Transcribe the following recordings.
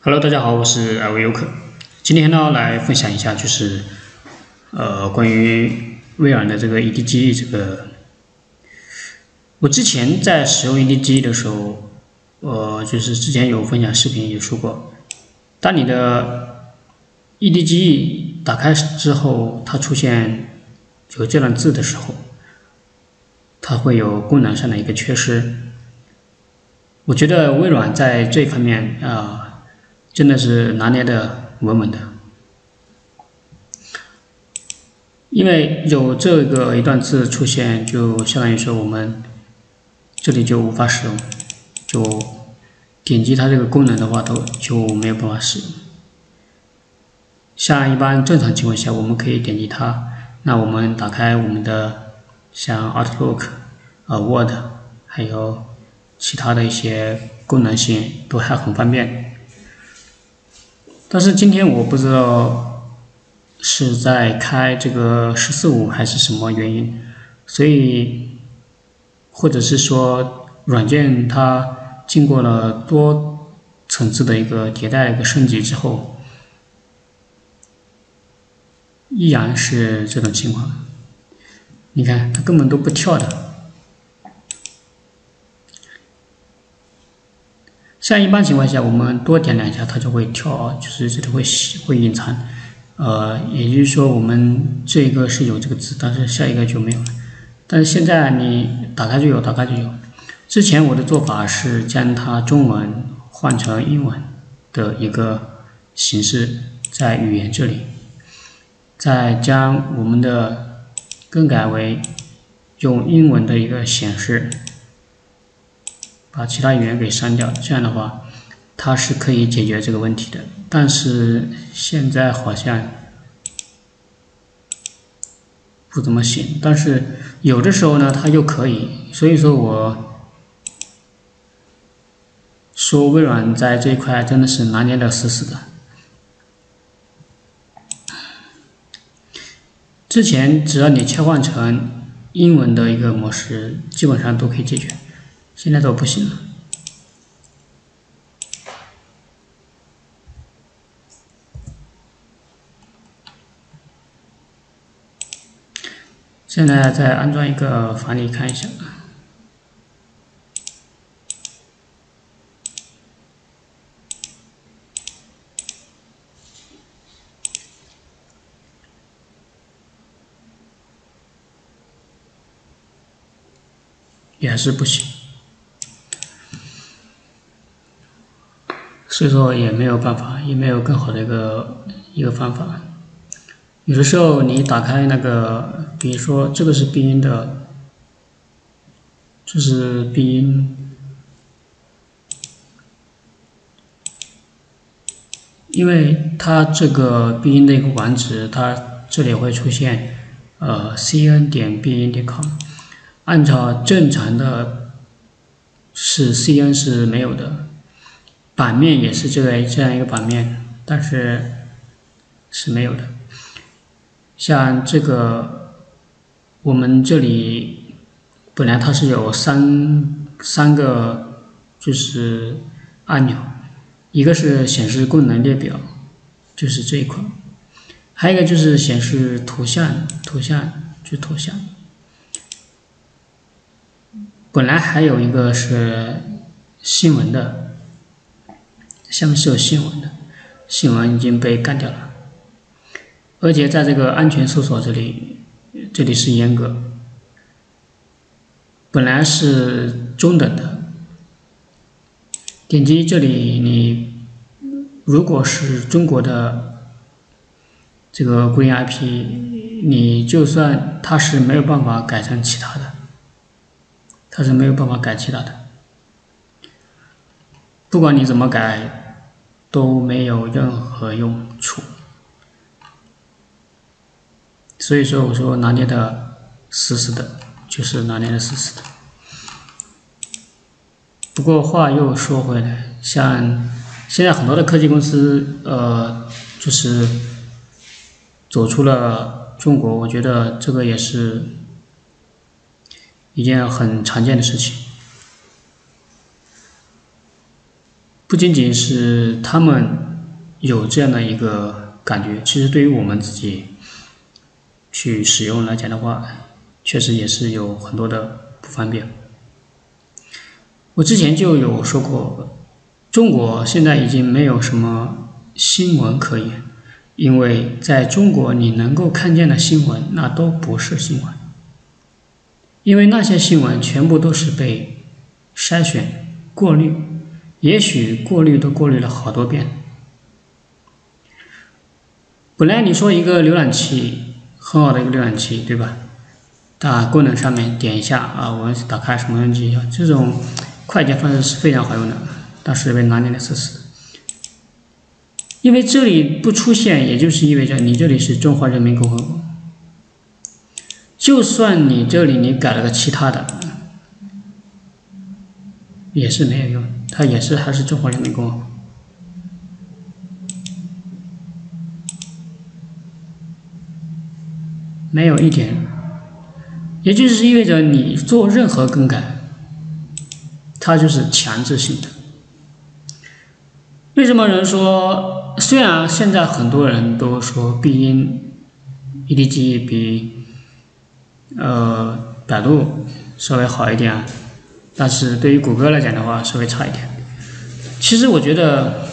Hello，大家好，我是艾维优客。今天呢，来分享一下，就是呃，关于微软的这个 EDGE 这个。我之前在使用 EDG 的时候，呃，就是之前有分享视频也说过，当你的 EDG 打开之后，它出现有这段字的时候，它会有功能上的一个缺失。我觉得微软在这方面啊。真的是拿捏的稳稳的，因为有这个一段字出现，就相当于说我们这里就无法使用，就点击它这个功能的话，都就没有办法使用。像一般正常情况下，我们可以点击它，那我们打开我们的像 Outlook、啊 Word，还有其他的一些功能性都还很方便。但是今天我不知道是在开这个十四五还是什么原因，所以或者是说软件它经过了多层次的一个迭代、一个升级之后，依然是这种情况。你看，它根本都不跳的。像一般情况下，我们多点两下，它就会跳，就是这里会会隐藏，呃，也就是说我们这个是有这个字，但是下一个就没有了。但是现在你打开就有，打开就有。之前我的做法是将它中文换成英文的一个形式，在语言这里，再将我们的更改为用英文的一个显示。把其他语言给删掉，这样的话，它是可以解决这个问题的。但是现在好像不怎么行。但是有的时候呢，它又可以。所以说，我说微软在这一块真的是拿捏的死死的。之前只要你切换成英文的一个模式，基本上都可以解决。现在都不行了。现在再安装一个返理看一下，也是不行。所以说也没有办法，也没有更好的一个一个方法。有的时候你打开那个，比如说这个是闭音的，这是闭音，因为它这个闭音的一个网址，它这里会出现呃 cn 点闭音点 com，按照正常的，是 cn 是没有的。版面也是这个这样一个版面，但是是没有的。像这个，我们这里本来它是有三三个就是按钮，一个是显示功能列表，就是这一块，还有一个就是显示图像，图像就图像。本来还有一个是新闻的。下面是有新闻的，新闻已经被干掉了，而且在这个安全搜索这里，这里是严格，本来是中等的，点击这里你如果是中国的这个固定 IP，你就算它是没有办法改成其他的，它是没有办法改其他的。不管你怎么改，都没有任何用处。所以说，我说拿捏的死死的，就是拿捏的死死的。不过话又说回来，像现在很多的科技公司，呃，就是走出了中国，我觉得这个也是一件很常见的事情。不仅仅是他们有这样的一个感觉，其实对于我们自己去使用来讲的话，确实也是有很多的不方便。我之前就有说过，中国现在已经没有什么新闻可言，因为在中国你能够看见的新闻，那都不是新闻。因为那些新闻全部都是被筛选、过滤，也许过滤都过滤了好多遍。本来你说一个浏览器很好的一个浏览器，对吧？它功能上面点一下啊，我打开什么东西，这种快捷方式是非常好用的，但是被拿捏的死死。因为这里不出现，也就是意味着你这里是中华人民共和国。就算你这里你改了个其他的，也是没有用，它也是还是中华人民共和国，没有一点，也就是意味着你做任何更改，它就是强制性的。为什么人说，虽然现在很多人都说必应 EDG 比呃，百度稍微好一点，但是对于谷歌来讲的话，稍微差一点。其实我觉得，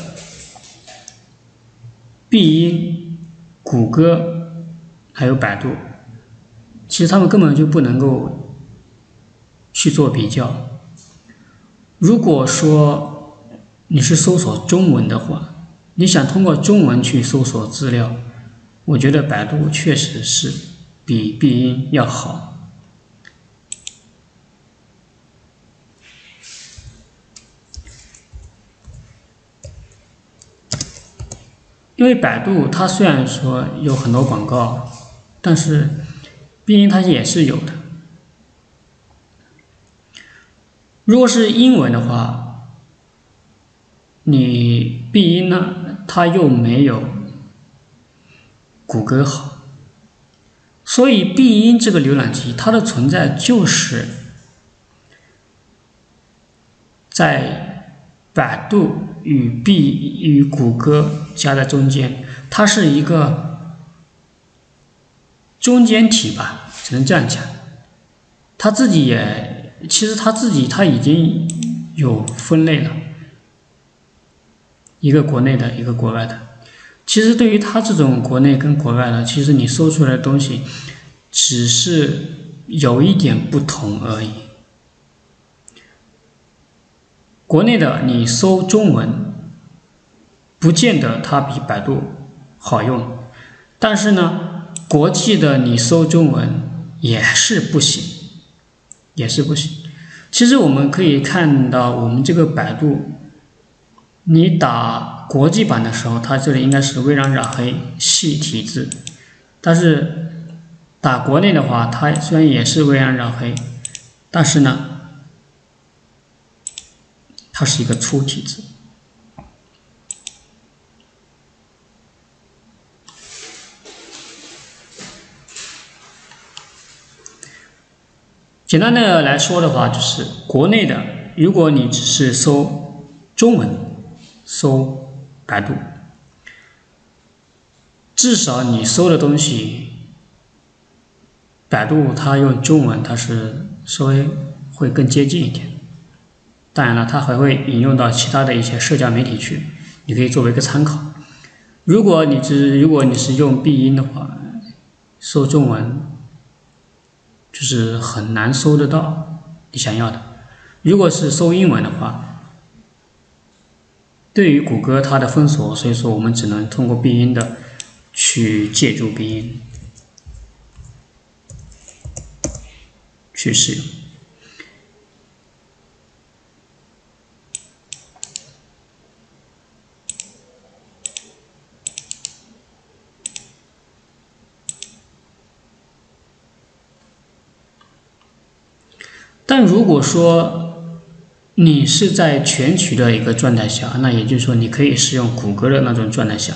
必应、谷歌还有百度，其实他们根本就不能够去做比较。如果说你是搜索中文的话，你想通过中文去搜索资料，我觉得百度确实是。比必应要好，因为百度它虽然说有很多广告，但是必应它也是有的。如果是英文的话，你必应呢，它又没有谷歌好。所以，必应这个浏览器，它的存在就是在百度与必与谷歌夹在中间，它是一个中间体吧，只能这样讲。它自己也，其实它自己它已经有分类了，一个国内的，一个国外的。其实对于它这种国内跟国外的，其实你搜出来的东西，只是有一点不同而已。国内的你搜中文，不见得它比百度好用，但是呢，国际的你搜中文也是不行，也是不行。其实我们可以看到，我们这个百度，你打。国际版的时候，它这里应该是微软染黑细体字，但是打国内的话，它虽然也是微软染黑，但是呢，它是一个粗体字。简单的来说的话，就是国内的，如果你只是搜中文，搜。百度，至少你搜的东西，百度它用中文，它是稍微会更接近一点。当然了，它还会引用到其他的一些社交媒体去，你可以作为一个参考。如果你只如果你是用必音的话，搜中文就是很难搜得到你想要的。如果是搜英文的话，对于谷歌它的封锁，所以说我们只能通过必音的去借助必音去使用。但如果说，你是在全曲的一个状态下，那也就是说，你可以使用谷歌的那种状态下，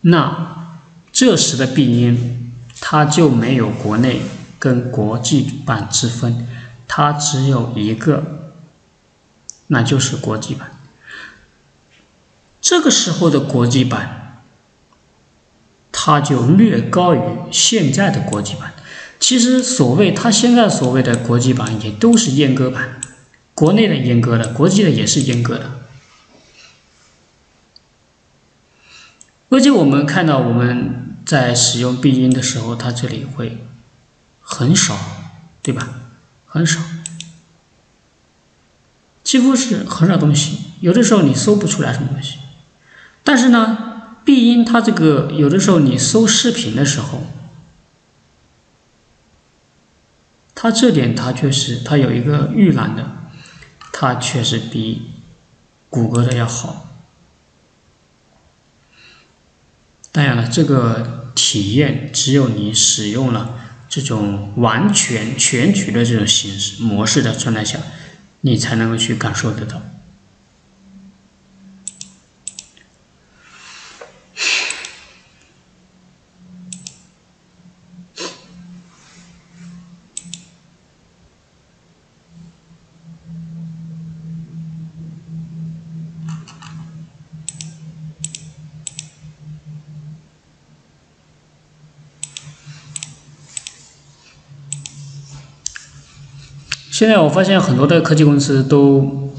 那这时的病因它就没有国内跟国际版之分，它只有一个，那就是国际版。这个时候的国际版，它就略高于现在的国际版。其实所谓它现在所谓的国际版，也都是阉割版，国内的阉割的，国际的也是阉割的。而且我们看到我们在使用必应的时候，它这里会很少，对吧？很少，几乎是很少东西。有的时候你搜不出来什么东西，但是呢，必应它这个有的时候你搜视频的时候。它这点它确实，它有一个预览的，它确实比谷歌的要好。当然了，这个体验只有你使用了这种完全全局的这种形式模式的状态下，你才能够去感受得到。现在我发现很多的科技公司都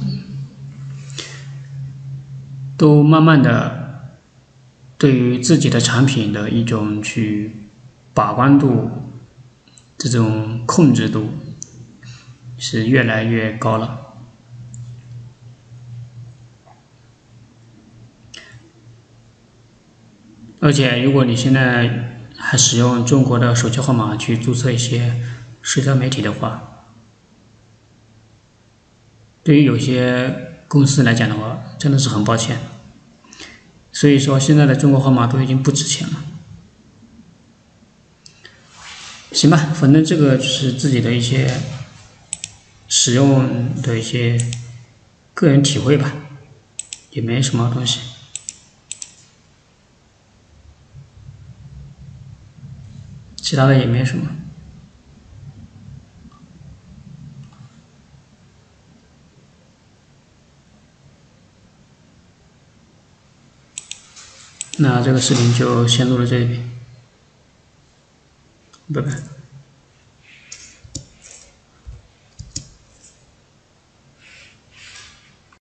都慢慢的对于自己的产品的一种去把关度，这种控制度是越来越高了。而且，如果你现在还使用中国的手机号码去注册一些社交媒体的话，对于有些公司来讲的话，真的是很抱歉。所以说，现在的中国号码都已经不值钱了。行吧，反正这个就是自己的一些使用的一些个人体会吧，也没什么东西，其他的也没什么。那这个视频就先录到这里，拜拜。